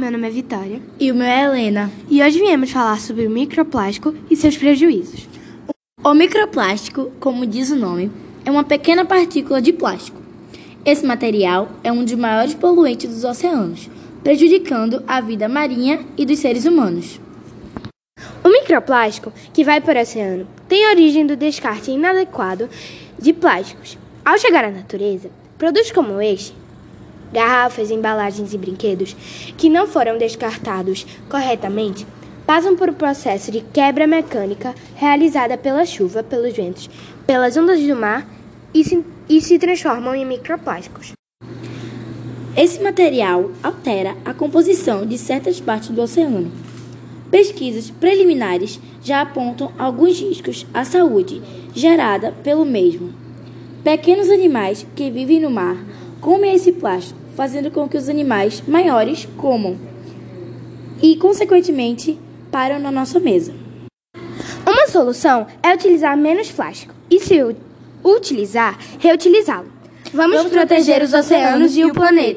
meu nome é Vitória. E o meu é Helena. E hoje viemos falar sobre o microplástico e seus prejuízos. O microplástico, como diz o nome, é uma pequena partícula de plástico. Esse material é um dos maiores poluentes dos oceanos, prejudicando a vida marinha e dos seres humanos. O microplástico, que vai para o oceano, tem origem do descarte inadequado de plásticos. Ao chegar à natureza, produtos como este garrafas, embalagens e brinquedos que não foram descartados corretamente passam por um processo de quebra mecânica realizada pela chuva, pelos ventos, pelas ondas do mar e se, e se transformam em microplásticos. Esse material altera a composição de certas partes do oceano. Pesquisas preliminares já apontam alguns riscos à saúde gerada pelo mesmo. Pequenos animais que vivem no mar comem esse plástico fazendo com que os animais maiores comam e, consequentemente, param na nossa mesa. Uma solução é utilizar menos plástico e, se utilizar, reutilizá-lo. Vamos, Vamos proteger os oceanos e o planeta.